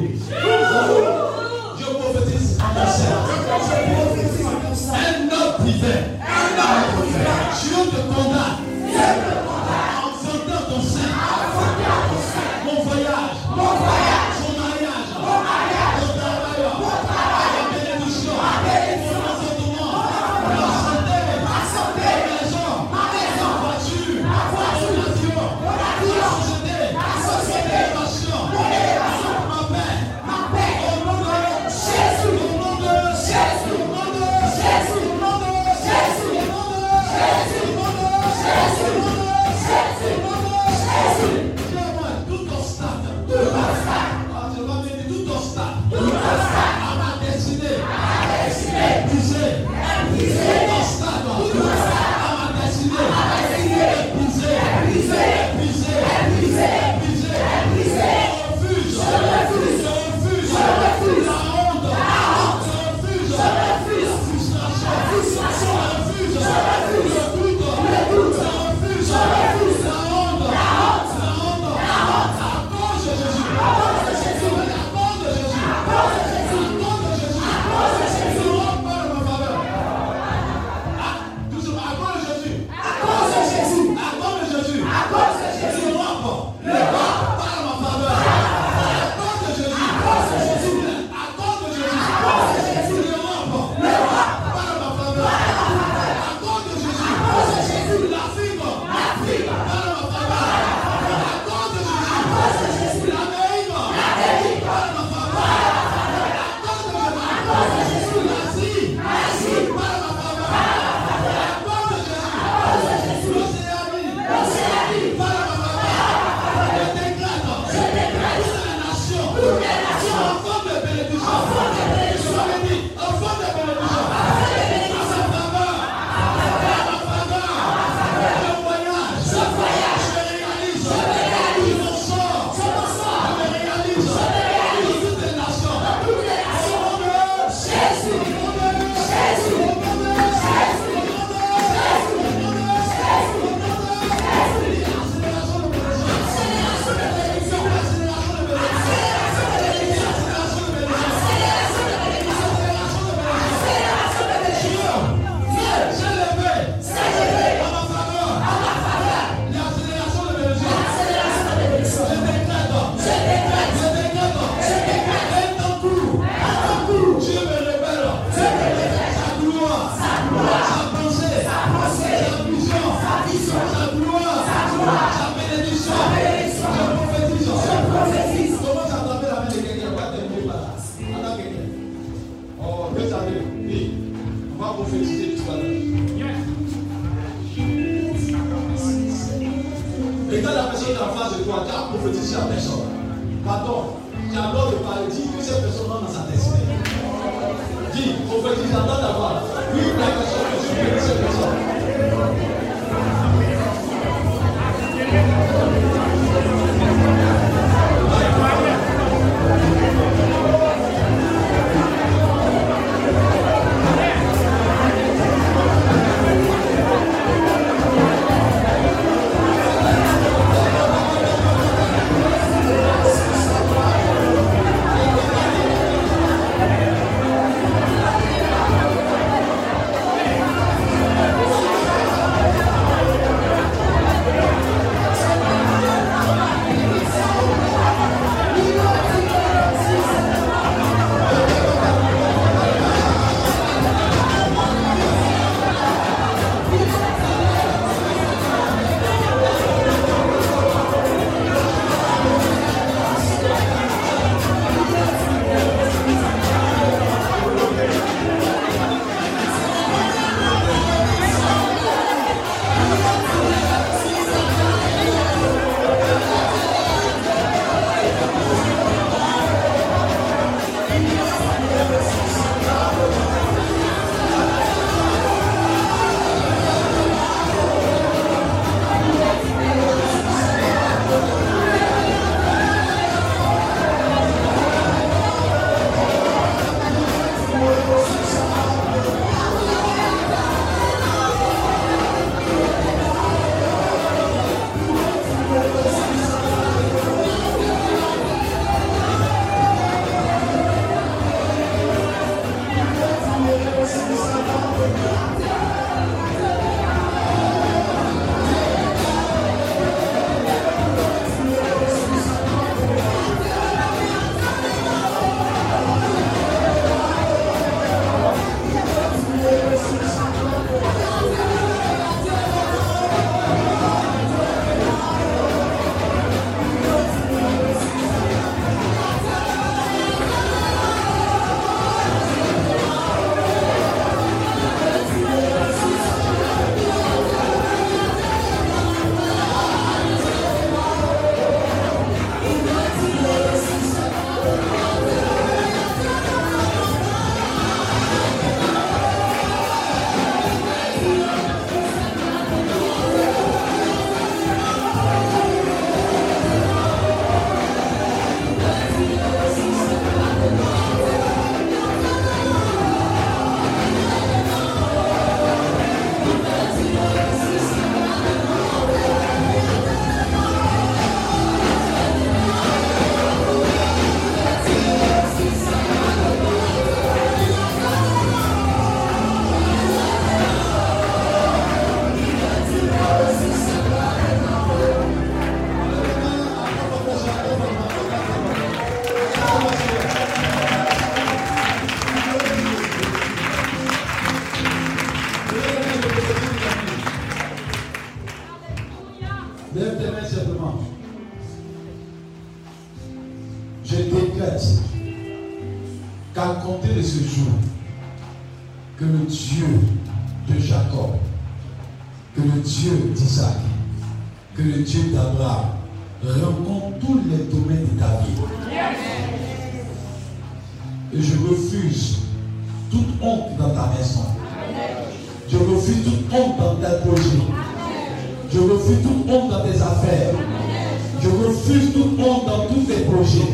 Refuse toute honte dans tous tes projets.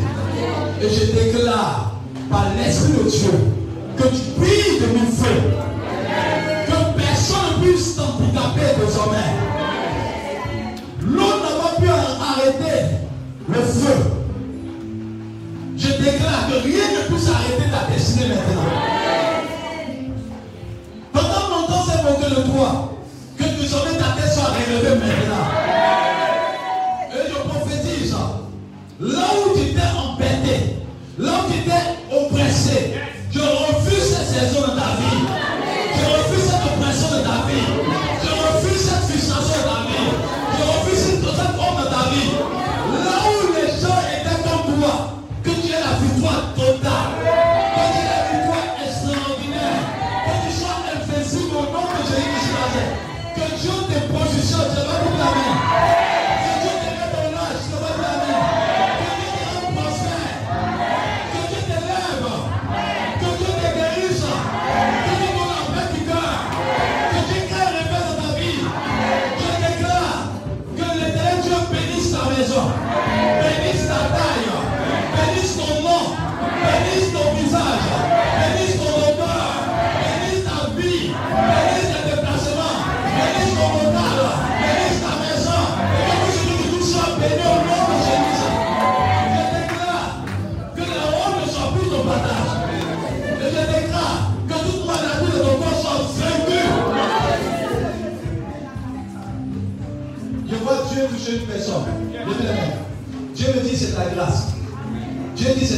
Et je déclare par l'Esprit de Dieu que tu brilles de mon feu. Que personne ne puisse t'handicapper désormais. L'eau n'a pas pu arrêter le feu. Je déclare que rien ne puisse arrêter ta destinée maintenant. Pendant longtemps, c'est pour que le toi, que désormais ta tête soit relevée maintenant. Là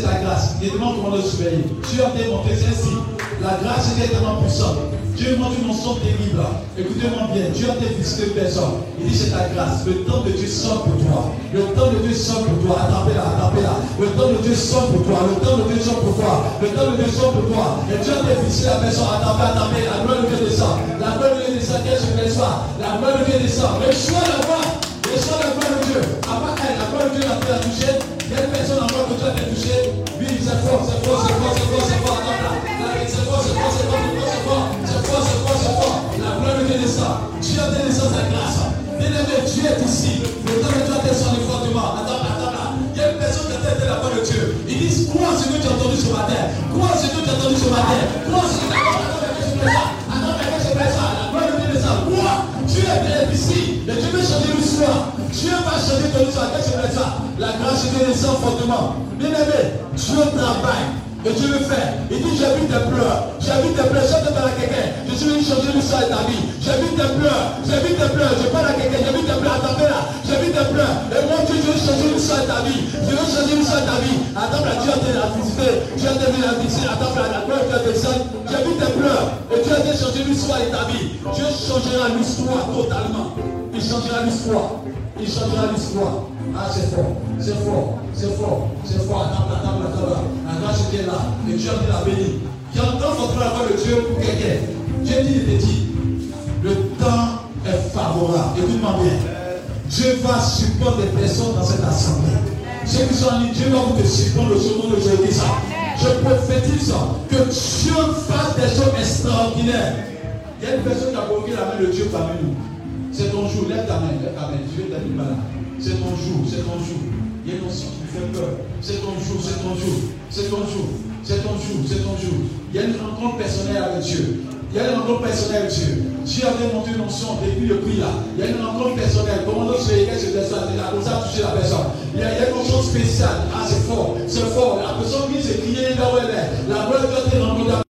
ta grâce. Il demande comment le surveiller. Dieu a démontré celle-ci. La grâce est tellement puissante. Dieu montre une onction terrible. Écoutez-moi bien. Dieu a visité une personne. Il dit c'est ta grâce. Le temps de Dieu sort pour toi. Le temps de Dieu sort pour toi. Attendez-la, attendez-la. Le temps de Dieu sort pour toi. Le temps de Dieu sort pour toi. Le temps de Dieu sort pour toi. Et Dieu a visité la personne. Attendez, attendez. La gloire de Dieu descend. La gloire de Dieu descend. Se reçoit. La gloire de Dieu descend. Reçois la voix. Reçois la gloire de Dieu. Après la gloire de Dieu a été que été touché. Oui, c'est fort, c'est fort, c'est fort, c'est fort, c'est fort. C'est fort, c'est fort, c'est fort, c'est fort, c'est fort, c'est fort, c'est fort. La gloire de descend. Dieu a donné sa grâce. Bien-aimé, Dieu est ici. Le temps fortement. Attends, attends, là. Il y a une personne qui a été la voix de Dieu. Ils disent, crois ce que tu as entendu ce matin. Crois ce que tu as entendu ce matin. Crois ce que tu as entendu mais que ça Dieu est ici. Et Dieu veut changer l'histoire. Dieu va changer ton. La grâce de descend fortement. Bien-aimé, Dieu travaille. Et Dieu le fait. Il dit, j'ai vu tes pleurs. J'ai vu tes pleurs. Chante par la quelqu'un. Je suis venu changer l'histoire de ta vie. J'ai vu tes pleurs. J'ai vu tes pleurs. Je parle à quelqu'un. J'ai vu tes pleurs. Attendez là. J'ai vu tes pleurs. Et moi, Dieu, je veux changer l'histoire de ta vie. Je veux changer l'histoire de ta vie. Attends là, Dieu a été la visiter. Dieu a été la visiter. Attends là, la gloire de Dieu J'ai vu tes pleurs. Et Dieu a été changer l'histoire de ta vie. Dieu changera l'histoire totalement. Il changera l'histoire. Il changera l'histoire. Ah, c'est fort, c'est fort, c'est fort, c'est fort. Attends, attends, attends, attends. Était là. Et Dieu a dit la béni. J'entends votre la voix de Dieu pour quelqu'un. Dieu dit, il te dit, le temps est favorable. Écoute-moi bien. Dieu va supporter des personnes dans cette assemblée. Ceux qui sont en ligne, Dieu va vous te supporter au nom de Jésus. Je prophétise que Dieu fasse des choses extraordinaires. Il y a une personne qui a provoqué la main de Dieu parmi nous. C'est ton jour. Lève ta main, lève ta main. Dieu t'a dit malade. C'est ton jour, c'est ton jour. Il y a une onction qui fait peur. C'est ton jour, c'est ton jour. C'est ton jour. C'est ton jour, c'est ton jour. Il y a une rencontre personnelle avec Dieu. Il y a une rencontre personnelle avec Dieu. Dieu a démontré une onction depuis le prix là. Il y a une rencontre personnelle. Comment notre Seigneur se personne a comme ça touché la personne. Il y a, a une onction spéciale. Ah, c'est fort. C'est fort. La personne qui s'est criée là où elle est. La gloire de Dieu a